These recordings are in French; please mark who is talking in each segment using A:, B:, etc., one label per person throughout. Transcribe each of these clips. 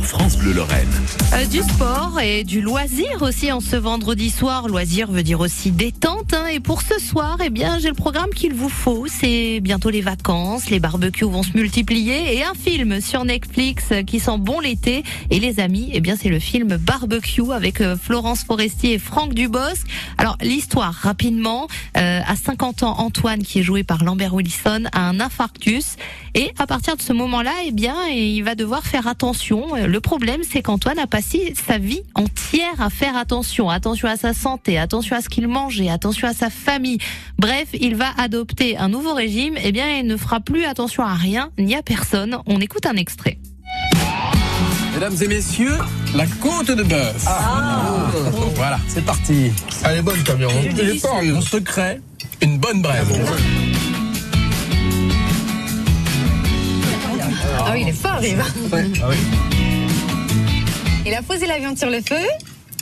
A: France Bleu Lorraine.
B: Euh, du sport et du loisir aussi en ce vendredi soir. Loisir veut dire aussi détente. hein. Et pour ce soir, eh bien, j'ai le programme qu'il vous faut. C'est bientôt les vacances, les barbecues vont se multiplier et un film sur Netflix qui sent bon l'été. Et les amis, eh bien, c'est le film Barbecue avec euh, Florence Forestier et Franck Dubosc. Alors l'histoire rapidement. Euh, à 50 ans, Antoine, qui est joué par Lambert Wilson, a un infarctus et à partir de ce moment-là, eh bien, il va devoir faire attention. Le problème, c'est qu'Antoine a passé sa vie entière à faire attention, attention à sa santé, attention à ce qu'il mangeait, attention à sa famille. Bref, il va adopter un nouveau régime. Eh bien, il ne fera plus attention à rien ni à personne. On écoute un extrait.
C: Mesdames et messieurs, la côte de bœuf. Voilà, c'est parti.
D: Elle est bonne, camion. Elle est pas
C: une bonne brève.
E: Ah oui, il est fort, Riva.
C: Ah oui.
E: Il a posé la viande sur le feu.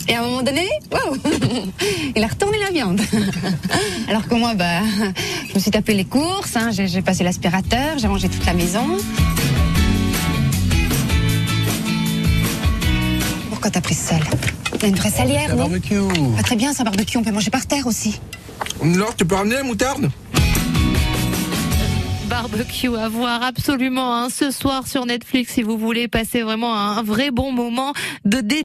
E: Et à un moment donné, waouh, il a retourné la viande. Alors que moi, bah, je me suis tapé les courses, hein, j'ai passé l'aspirateur, j'ai mangé toute la maison. Pourquoi t'as pris ce sel? Il y a une vraie salière,
C: La
E: non?
C: barbecue.
E: Ah, Très bien, c'est un barbecue, on peut manger par terre aussi.
D: Alors, tu peux ramener la moutarde?
B: Barbecue à voir absolument hein, ce soir sur Netflix si vous voulez passer vraiment un vrai bon moment de détente.